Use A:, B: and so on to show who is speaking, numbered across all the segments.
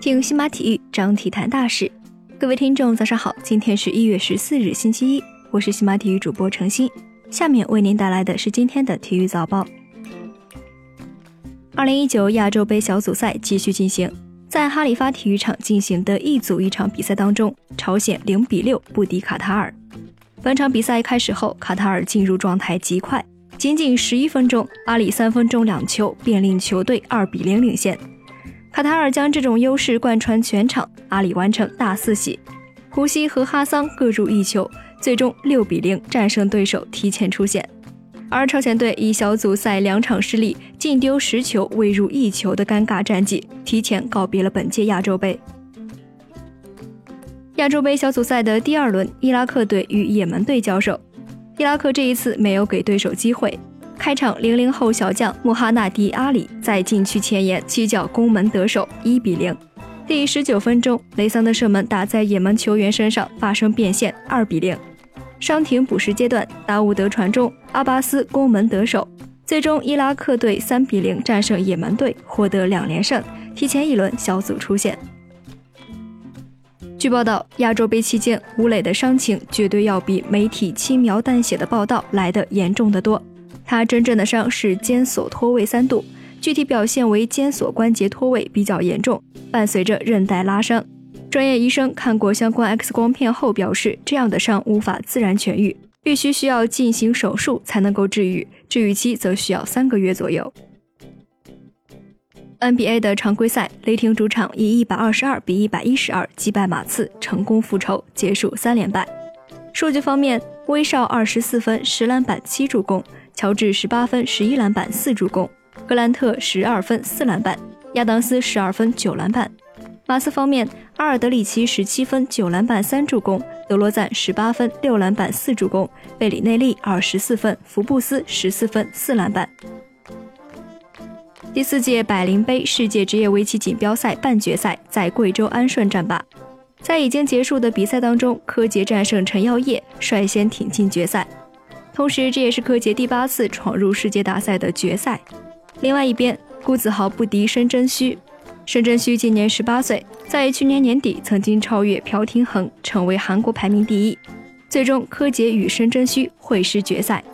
A: 听新马体育，张体坛大事。各位听众，早上好，今天是一月十四日，星期一，我是新马体育主播程鑫，下面为您带来的是今天的体育早报。二零一九亚洲杯小组赛继续进行，在哈里发体育场进行的一组一场比赛当中，朝鲜零比六不敌卡塔尔。本场比赛开始后，卡塔尔进入状态极快，仅仅十一分钟，阿里三分钟两球便令球队二比零领先。卡塔尔将这种优势贯穿全场，阿里完成大四喜，胡西和哈桑各入一球，最终六比零战胜对手，提前出线。而朝鲜队以小组赛两场失利、净丢十球未入一球的尴尬战绩，提前告别了本届亚洲杯。亚洲杯小组赛的第二轮，伊拉克队与也门队交手，伊拉克这一次没有给对手机会。开场，零零后小将穆哈纳迪阿里在禁区前沿起脚攻门得手，一比零。第十九分钟，雷桑的射门打在也门球员身上，发生变线，二比零。伤停补时阶段，达乌德传中，阿巴斯攻门得手，最终伊拉克队三比零战胜也门队，获得两连胜，提前一轮小组出线。据报道，亚洲杯期间吴磊的伤情绝对要比媒体轻描淡写的报道来得严重的多。他真正的伤是肩锁脱位三度，具体表现为肩锁关节脱位比较严重，伴随着韧带拉伤。专业医生看过相关 X 光片后表示，这样的伤无法自然痊愈，必须需要进行手术才能够治愈，治愈期则需要三个月左右。NBA 的常规赛，雷霆主场以一百二十二比一百一十二击败马刺，成功复仇，结束三连败。数据方面，威少二十四分、十篮板、七助攻。乔治十八分十一篮板四助攻，格兰特十二分四篮板，亚当斯十二分九篮板。马刺方面，阿尔德里奇十七分九篮板三助攻，德罗赞十八分六篮板四助攻，贝里内利二十四分，福布斯十四分四篮板。第四届百灵杯世界职业围棋锦标赛半决赛在贵州安顺战罢，在已经结束的比赛当中，柯洁战胜陈耀烨，率先挺进决赛。同时，这也是柯洁第八次闯入世界大赛的决赛。另外一边，辜子豪不敌申真虚。申真虚今年十八岁，在去年年底曾经超越朴廷桓，成为韩国排名第一。最终，柯洁与申真虚会师决赛。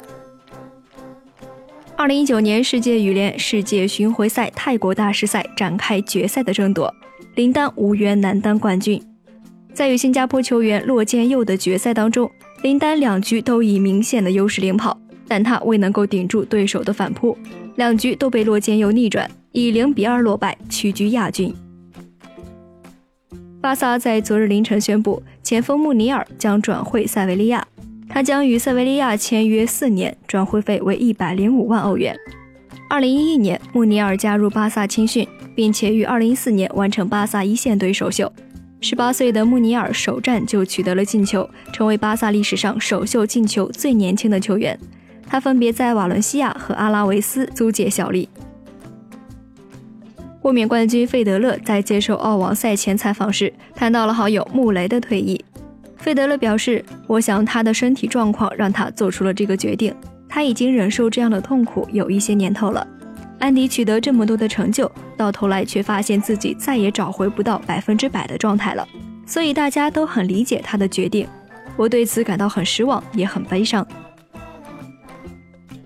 A: 二零一九年世界羽联世界巡回赛泰国大师赛展开决赛的争夺，林丹无缘男单冠军。在与新加坡球员骆建佑的决赛当中。林丹两局都以明显的优势领跑，但他未能够顶住对手的反扑，两局都被洛建佑逆转，以零比二落败，屈居亚军。巴萨在昨日凌晨宣布，前锋穆尼尔将转会塞维利亚，他将与塞维利亚签约四年，转会费为一百零五万欧元。二零一一年，穆尼尔加入巴萨青训，并且于二零一四年完成巴萨一线队首秀。十八岁的穆尼尔首战就取得了进球，成为巴萨历史上首秀进球最年轻的球员。他分别在瓦伦西亚和阿拉维斯租借效力。卫冕冠军费德勒在接受澳网赛前采访时谈到了好友穆雷的退役。费德勒表示：“我想他的身体状况让他做出了这个决定。他已经忍受这样的痛苦有一些年头了。”安迪取得这么多的成就，到头来却发现自己再也找回不到百分之百的状态了，所以大家都很理解他的决定。我对此感到很失望，也很悲伤。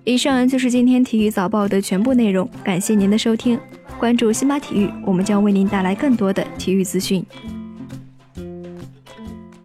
A: 以上就是今天体育早报的全部内容，感谢您的收听。关注新马体育，我们将为您带来更多的体育资讯。